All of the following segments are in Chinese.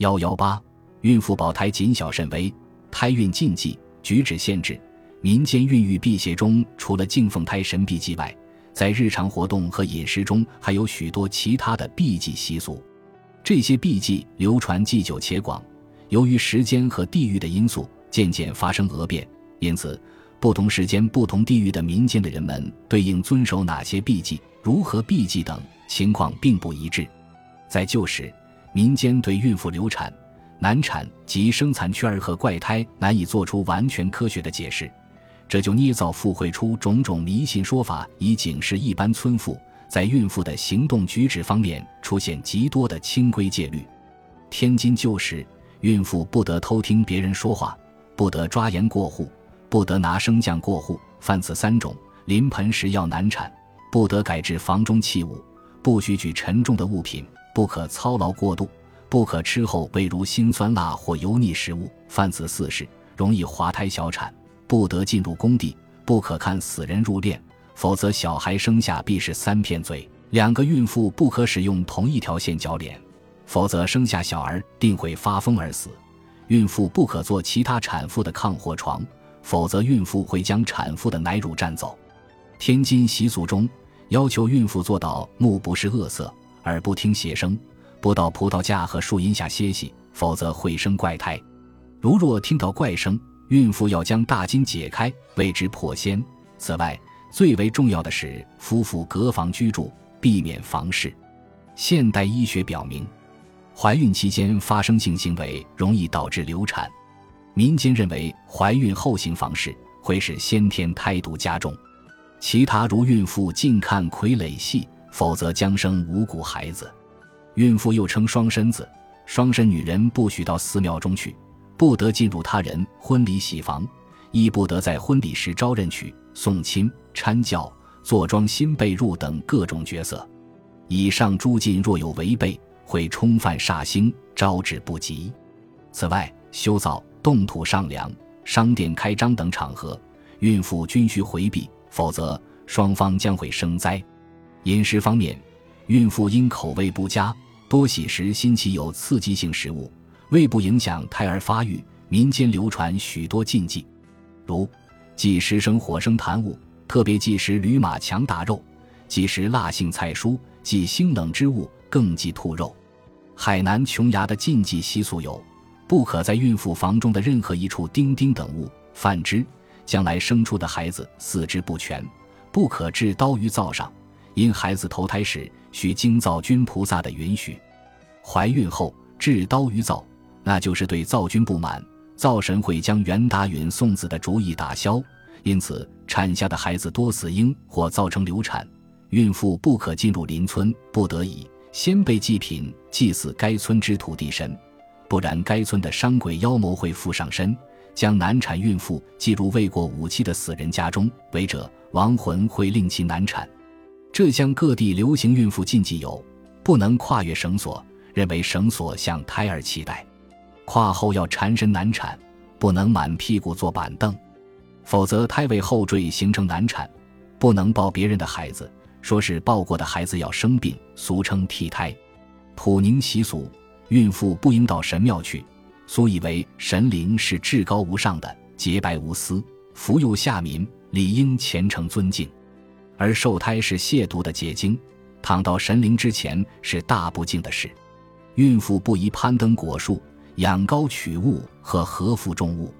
幺幺八，孕妇保胎谨小慎微，胎孕禁忌举止限制。民间孕育辟邪中，除了敬奉胎神避忌外，在日常活动和饮食中还有许多其他的避忌习俗。这些避忌流传既久且广，由于时间和地域的因素，渐渐发生讹变。因此，不同时间、不同地域的民间的人们对应遵守哪些避忌、如何避忌等情况并不一致。在旧时，民间对孕妇流产、难产及生产缺儿和怪胎难以做出完全科学的解释。这就捏造附会出种种迷信说法，以警示一般村妇在孕妇的行动举止方面出现极多的清规戒律。天津旧时，孕妇不得偷听别人说话，不得抓盐过户，不得拿升降过户，犯此三种，临盆时要难产，不得改制房中器物，不许举沉重的物品，不可操劳过度，不可吃后味如辛酸辣或油腻食物，犯此四事，容易滑胎小产。不得进入工地，不可看死人入殓，否则小孩生下必是三片嘴。两个孕妇不可使用同一条线交脸，否则生下小儿定会发疯而死。孕妇不可坐其他产妇的炕或床，否则孕妇会将产妇的奶乳占走。天津习俗中要求孕妇做到目不是恶色，耳不听邪声，不到葡萄架和树荫下歇息，否则会生怪胎。如若听到怪声，孕妇要将大筋解开，谓之破仙。此外，最为重要的是夫妇隔房居住，避免房事。现代医学表明，怀孕期间发生性行为容易导致流产。民间认为，怀孕后行房事会使先天胎毒加重。其他如孕妇近看傀儡戏，否则将生无骨孩子。孕妇又称双身子，双身女人不许到寺庙中去。不得进入他人婚礼喜房，亦不得在婚礼时招认娶、送亲、搀轿、坐庄新被褥等各种角色。以上诸禁若有违背，会冲犯煞星，招致不吉。此外，修造、动土上梁、商店开张等场合，孕妇均需回避，否则双方将会生灾。饮食方面，孕妇因口味不佳，多喜食新奇有刺激性食物。为不影响胎儿发育，民间流传许多禁忌，如忌食生火生痰物，特别忌食驴马强打肉，忌食辣性菜蔬，忌腥冷之物，更忌兔肉。海南琼崖的禁忌习俗有：不可在孕妇房中的任何一处钉钉等物，反之将来生出的孩子四肢不全；不可置刀于灶上，因孩子投胎时需经灶君菩萨的允许。怀孕后置刀于灶。那就是对灶君不满，灶神会将袁达允送子的主意打消，因此产下的孩子多死婴或造成流产。孕妇不可进入邻村，不得已先备祭品祭祀该村之土地神，不然该村的商鬼妖魔会附上身，将难产孕妇寄入未过五期的死人家中，违者亡魂会令其难产。浙江各地流行孕妇禁忌有：不能跨越绳索，认为绳索向胎儿期待。跨后要缠身难产，不能满屁股坐板凳，否则胎位后坠形成难产。不能抱别人的孩子，说是抱过的孩子要生病，俗称替胎。普宁习俗，孕妇不应到神庙去，素以为神灵是至高无上的，洁白无私，福佑下民，理应虔诚尊敬。而受胎是亵渎的结晶，躺到神灵之前是大不敬的事。孕妇不宜攀登果树。仰高取物和合腹重物，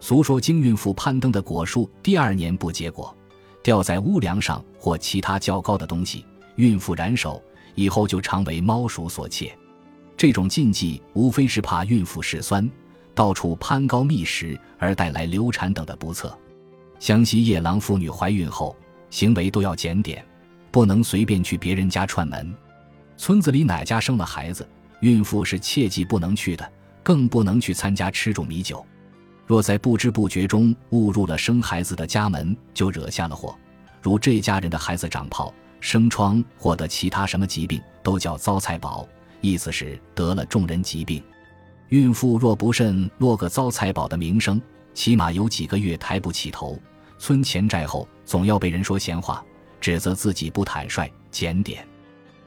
俗说经孕妇攀登的果树第二年不结果，吊在屋梁上或其他较高的东西，孕妇燃手以后就常为猫鼠所窃。这种禁忌无非是怕孕妇嗜酸，到处攀高觅食而带来流产等的不测。湘西夜郎妇女怀孕后行为都要检点，不能随便去别人家串门。村子里哪家生了孩子，孕妇是切记不能去的。更不能去参加吃住米酒，若在不知不觉中误入了生孩子的家门，就惹下了祸。如这家人的孩子长泡、生疮，或得其他什么疾病，都叫遭财宝，意思是得了众人疾病。孕妇若不慎落个遭财宝的名声，起码有几个月抬不起头，村前寨后总要被人说闲话，指责自己不坦率检点。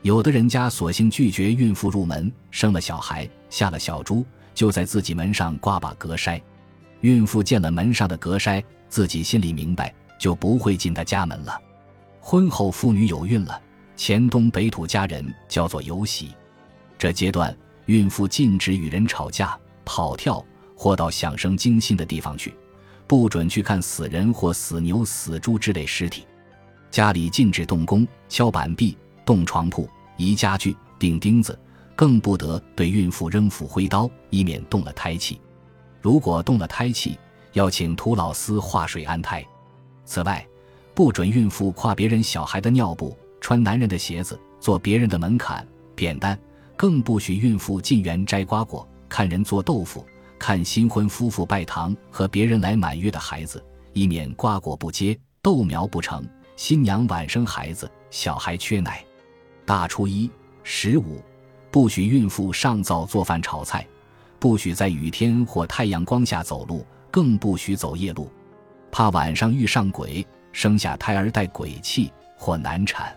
有的人家索性拒绝孕妇入门，生了小孩，下了小猪，就在自己门上挂把格筛。孕妇见了门上的格筛，自己心里明白，就不会进他家门了。婚后妇女有孕了，黔东北土家人叫做有喜。这阶段，孕妇禁止与人吵架、跑跳，或到响声惊心的地方去，不准去看死人或死牛、死猪之类尸体。家里禁止动工、敲板壁。动床铺、移家具、钉钉子，更不得对孕妇扔斧挥刀，以免动了胎气。如果动了胎气，要请涂老司化水安胎。此外，不准孕妇跨别人小孩的尿布，穿男人的鞋子，坐别人的门槛、扁担，更不许孕妇进园摘瓜果，看人做豆腐，看新婚夫妇拜堂和别人来满月的孩子，以免瓜果不结，豆苗不成，新娘晚生孩子，小孩缺奶。大初一、十五，不许孕妇上灶做饭炒菜，不许在雨天或太阳光下走路，更不许走夜路，怕晚上遇上鬼，生下胎儿带鬼气或难产。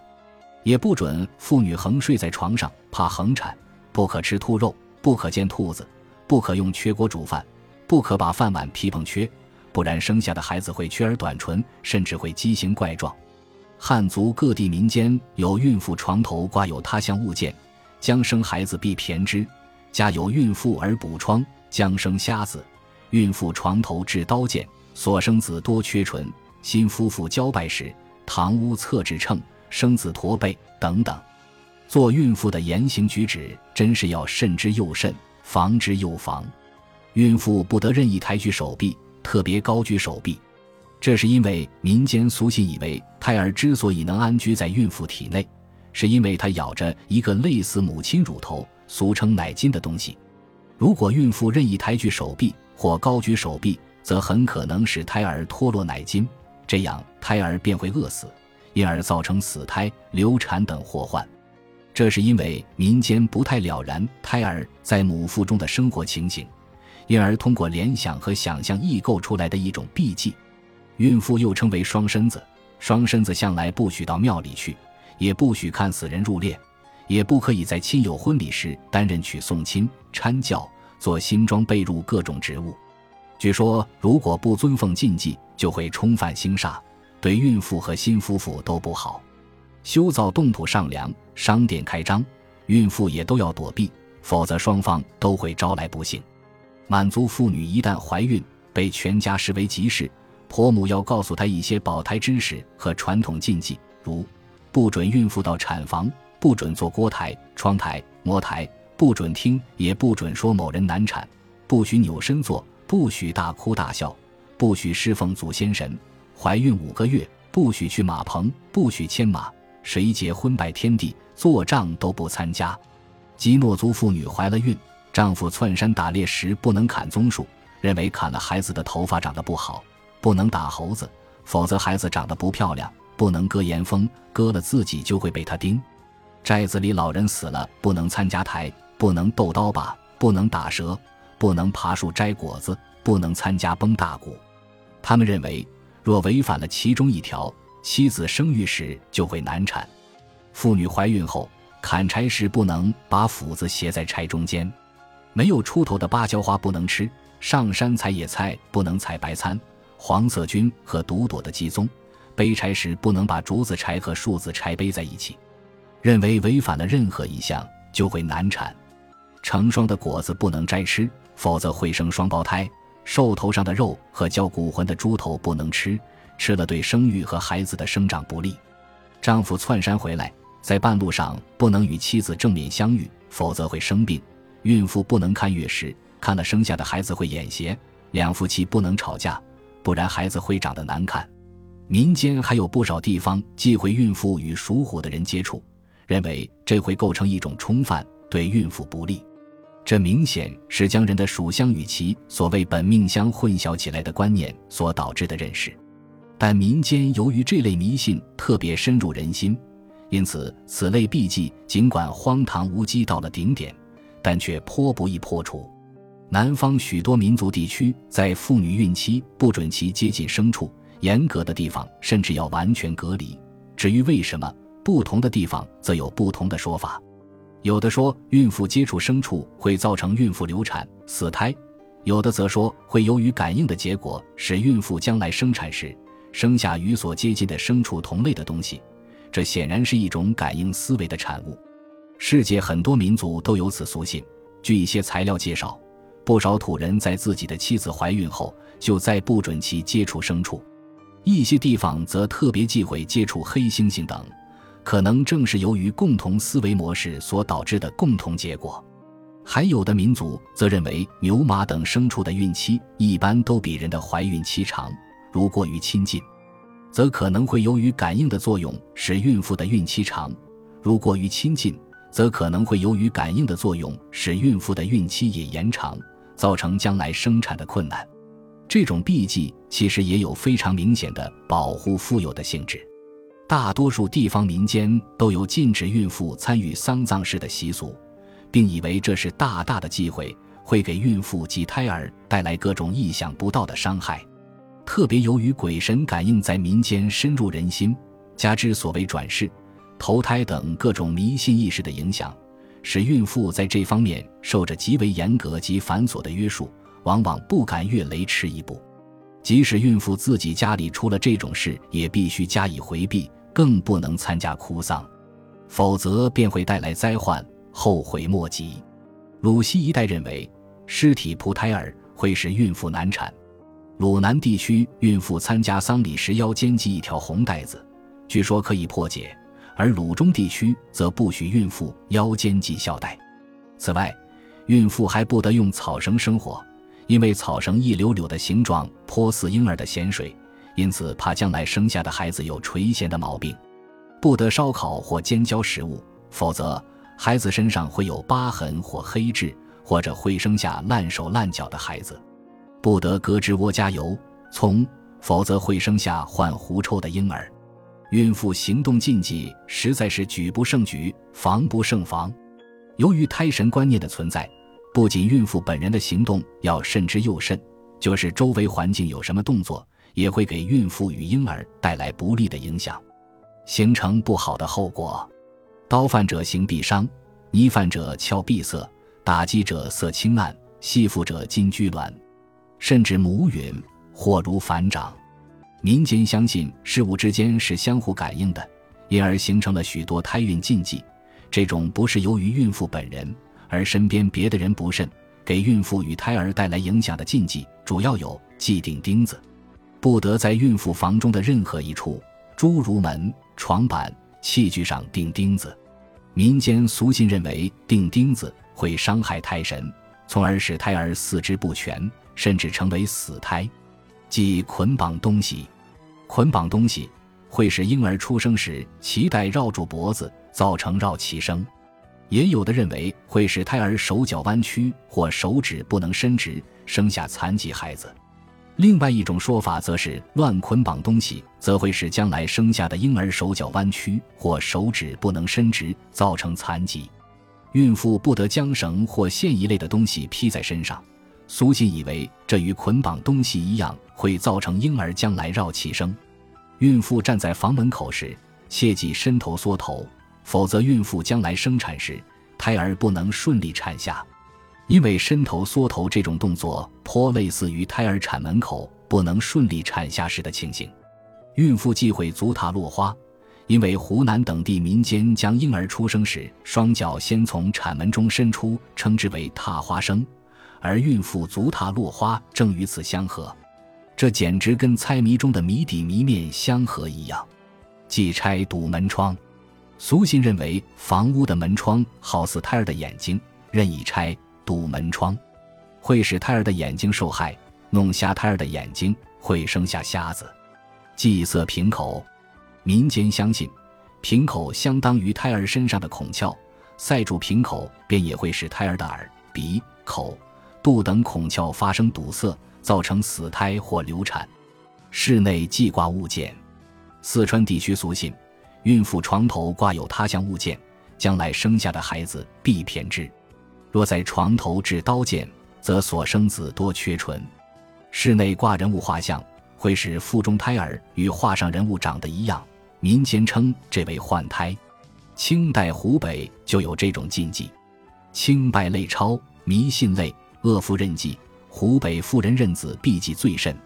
也不准妇女横睡在床上，怕横产。不可吃兔肉，不可见兔子，不可用缺锅煮饭，不可把饭碗劈碰缺，不然生下的孩子会缺耳短唇，甚至会畸形怪状。汉族各地民间有孕妇床头挂有他乡物件，将生孩子必骈之；家有孕妇而补疮，将生瞎子。孕妇床头置刀剑，所生子多缺唇。新夫妇交拜时，堂屋侧置秤，生子驼背等等。做孕妇的言行举止，真是要慎之又慎，防之又防。孕妇不得任意抬举手臂，特别高举手臂。这是因为民间俗信以为，胎儿之所以能安居在孕妇体内，是因为它咬着一个类似母亲乳头（俗称奶金）的东西。如果孕妇任意抬举手臂或高举手臂，则很可能使胎儿脱落奶金，这样胎儿便会饿死，因而造成死胎、流产等祸患。这是因为民间不太了然胎儿在母腹中的生活情形，因而通过联想和想象异构出来的一种避忌。孕妇又称为双身子，双身子向来不许到庙里去，也不许看死人入殓，也不可以在亲友婚礼时担任娶送亲、搀轿、做新装被褥各种职务。据说，如果不遵奉禁忌，就会冲犯星煞，对孕妇和新夫妇都不好。修造动土上梁、商店开张，孕妇也都要躲避，否则双方都会招来不幸。满族妇女一旦怀孕，被全家视为吉事。婆母要告诉她一些保胎知识和传统禁忌，如不准孕妇到产房，不准坐锅台、窗台、磨台，不准听，也不准说某人难产，不许扭身坐，不许大哭大笑，不许侍奉祖先神。怀孕五个月，不许去马棚，不许牵马，谁结婚拜天地，做账都不参加。基诺族妇女怀了孕，丈夫窜山打猎时不能砍棕树，认为砍了孩子的头发长得不好。不能打猴子，否则孩子长得不漂亮；不能割岩峰，割了自己就会被他叮。寨子里老人死了，不能参加台，不能斗刀把，不能打蛇，不能爬树摘果子，不能参加崩大鼓。他们认为，若违反了其中一条，妻子生育时就会难产。妇女怀孕后砍柴时不能把斧子斜在柴中间。没有出头的芭蕉花不能吃。上山采野菜不能采白参。黄色菌和毒朵的鸡枞，背柴时不能把竹子柴和树子柴背在一起，认为违反了任何一项就会难产。成双的果子不能摘吃，否则会生双胞胎。兽头上的肉和叫骨魂的猪头不能吃，吃了对生育和孩子的生长不利。丈夫窜山回来，在半路上不能与妻子正面相遇，否则会生病。孕妇不能看月食，看了生下的孩子会眼斜。两夫妻不能吵架。不然孩子会长得难看。民间还有不少地方忌讳孕妇与属虎的人接触，认为这会构成一种冲犯，对孕妇不利。这明显是将人的属相与其所谓本命相混淆起来的观念所导致的认识。但民间由于这类迷信特别深入人心，因此此类避忌尽管荒唐无稽到了顶点，但却颇不易破除。南方许多民族地区在妇女孕期不准其接近牲畜，严格的地方甚至要完全隔离。至于为什么，不同的地方则有不同的说法。有的说孕妇接触牲畜会造成孕妇流产死胎，有的则说会由于感应的结果使孕妇将来生产时生下与所接近的牲畜同类的东西，这显然是一种感应思维的产物。世界很多民族都有此俗信。据一些材料介绍，不少土人在自己的妻子怀孕后就再不准其接触牲畜，一些地方则特别忌讳接触黑猩猩等。可能正是由于共同思维模式所导致的共同结果，还有的民族则认为牛马等牲畜的孕期一般都比人的怀孕期长，如过于亲近，则可能会由于感应的作用使孕妇的孕期长；如过于亲近，则可能会由于感应的作用使孕妇的孕期也延长，造成将来生产的困难。这种避忌其实也有非常明显的保护富有的性质。大多数地方民间都有禁止孕妇参与丧葬式的习俗，并以为这是大大的忌讳，会给孕妇及胎儿带来各种意想不到的伤害。特别由于鬼神感应在民间深入人心，加之所谓转世、投胎等各种迷信意识的影响，使孕妇在这方面受着极为严格及繁琐的约束，往往不敢越雷池一步。即使孕妇自己家里出了这种事，也必须加以回避。更不能参加哭丧，否则便会带来灾患，后悔莫及。鲁西一带认为，尸体扑胎儿会使孕妇难产。鲁南地区孕妇参加丧礼时腰间系一条红带子，据说可以破解；而鲁中地区则不许孕妇腰间系孝带。此外，孕妇还不得用草绳生火，因为草绳一绺绺的形状颇似婴儿的咸水。因此，怕将来生下的孩子有垂涎的毛病，不得烧烤或煎焦食物，否则孩子身上会有疤痕或黑痣，或者会生下烂手烂脚的孩子。不得搁置窝加油、葱，否则会生下患狐臭的婴儿。孕妇行动禁忌实在是举不胜举，防不胜防。由于胎神观念的存在，不仅孕妇本人的行动要慎之又慎，就是周围环境有什么动作。也会给孕妇与婴儿带来不利的影响，形成不好的后果。刀犯者行必伤，泥犯者鞘必色，打击者色青暗，系缚者筋拘挛，甚至母允或如反掌。民间相信事物之间是相互感应的，因而形成了许多胎孕禁忌。这种不是由于孕妇本人，而身边别的人不慎，给孕妇与胎儿带来影响的禁忌，主要有系钉钉子。不得在孕妇房中的任何一处，诸如门、床板、器具上钉钉子。民间俗信认为钉钉子会伤害胎神，从而使胎儿四肢不全，甚至成为死胎。即捆绑东西，捆绑东西会使婴儿出生时脐带绕住脖子，造成绕脐声。也有的认为会使胎儿手脚弯曲或手指不能伸直，生下残疾孩子。另外一种说法则是乱捆绑东西，则会使将来生下的婴儿手脚弯曲或手指不能伸直，造成残疾。孕妇不得将绳或线一类的东西披在身上，苏信以为这与捆绑东西一样，会造成婴儿将来绕脐声。孕妇站在房门口时，切忌伸头缩头，否则孕妇将来生产时，胎儿不能顺利产下。因为伸头缩头这种动作颇类似于胎儿产门口不能顺利产下时的情形。孕妇忌讳足踏落花，因为湖南等地民间将婴儿出生时双脚先从产门中伸出，称之为踏花生，而孕妇足踏落花正与此相合。这简直跟猜谜中的谜底谜面相合一样。忌拆堵门窗，俗信认为房屋的门窗好似胎儿的眼睛，任意拆。堵门窗会使胎儿的眼睛受害，弄瞎胎儿的眼睛会生下瞎子。祭色瓶口，民间相信瓶口相当于胎儿身上的孔窍，塞住瓶口便也会使胎儿的耳、鼻、口、肚等孔窍发生堵塞，造成死胎或流产。室内忌挂物件，四川地区俗信，孕妇床头挂有他乡物件，将来生下的孩子必偏之。若在床头置刀剑，则所生子多缺唇。室内挂人物画像，会使腹中胎儿与画上人物长得一样，民间称这为换胎。清代湖北就有这种禁忌。清拜类钞迷信类恶妇认祭，湖北妇人认子避忌最甚。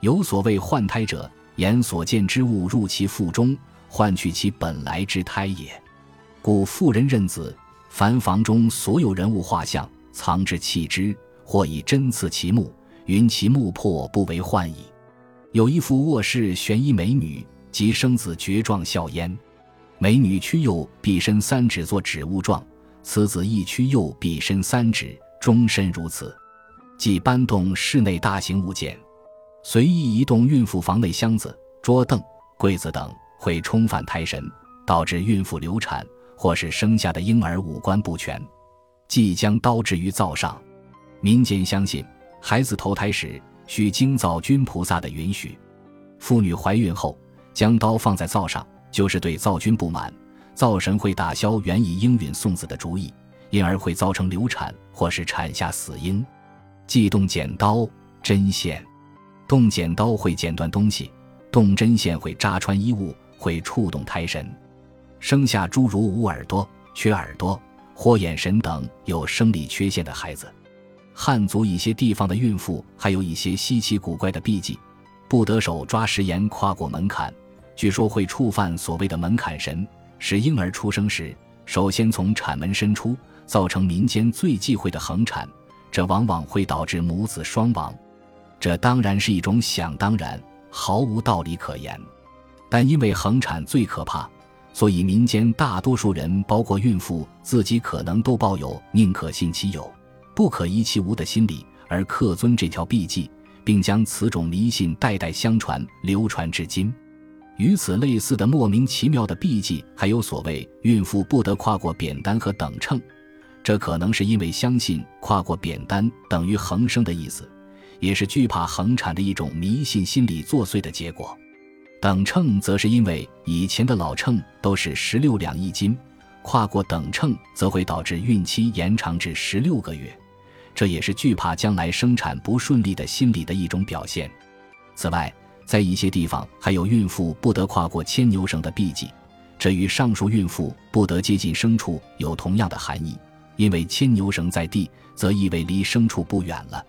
有所谓换胎者，言所见之物入其腹中，换取其本来之胎也。故妇人认子，凡房中所有人物画像，藏之弃之，或以针刺其目，云其目破不为幻矣。有一幅卧室悬一美女，即生子绝状笑焉。美女屈右臂伸三指作指物状，此子亦屈右臂伸三指，终身如此。即搬动室内大型物件，随意移动孕妇房内箱子、桌凳、柜子等，会冲犯胎神，导致孕妇流产，或是生下的婴儿五官不全。即将刀置于灶上。民间相信，孩子投胎时需经灶君菩萨的允许。妇女怀孕后，将刀放在灶上。就是对灶君不满，灶神会打消原以应允送子的主意，因而会造成流产或是产下死婴。忌动剪刀、针线，动剪刀会剪断东西，动针线会扎穿衣物，会触动胎神。生下诸如无耳朵、缺耳朵、豁眼神等有生理缺陷的孩子。汉族一些地方的孕妇还有一些稀奇古怪的避忌，不得手抓食盐跨过门槛。据说会触犯所谓的门槛神，使婴儿出生时首先从产门伸出，造成民间最忌讳的横产，这往往会导致母子双亡。这当然是一种想当然，毫无道理可言。但因为横产最可怕，所以民间大多数人，包括孕妇自己，可能都抱有宁可信其有，不可疑其无的心理，而恪遵这条避忌，并将此种迷信代代相传，流传至今。与此类似的莫名其妙的避忌，还有所谓孕妇不得跨过扁担和等秤，这可能是因为相信跨过扁担等于横生的意思，也是惧怕横产的一种迷信心理作祟的结果。等秤则是因为以前的老秤都是十六两一斤，跨过等秤则会导致孕期延长至十六个月，这也是惧怕将来生产不顺利的心理的一种表现。此外，在一些地方，还有孕妇不得跨过牵牛绳的避忌，这与上述孕妇不得接近牲畜有同样的含义。因为牵牛绳在地，则意味离牲畜不远了。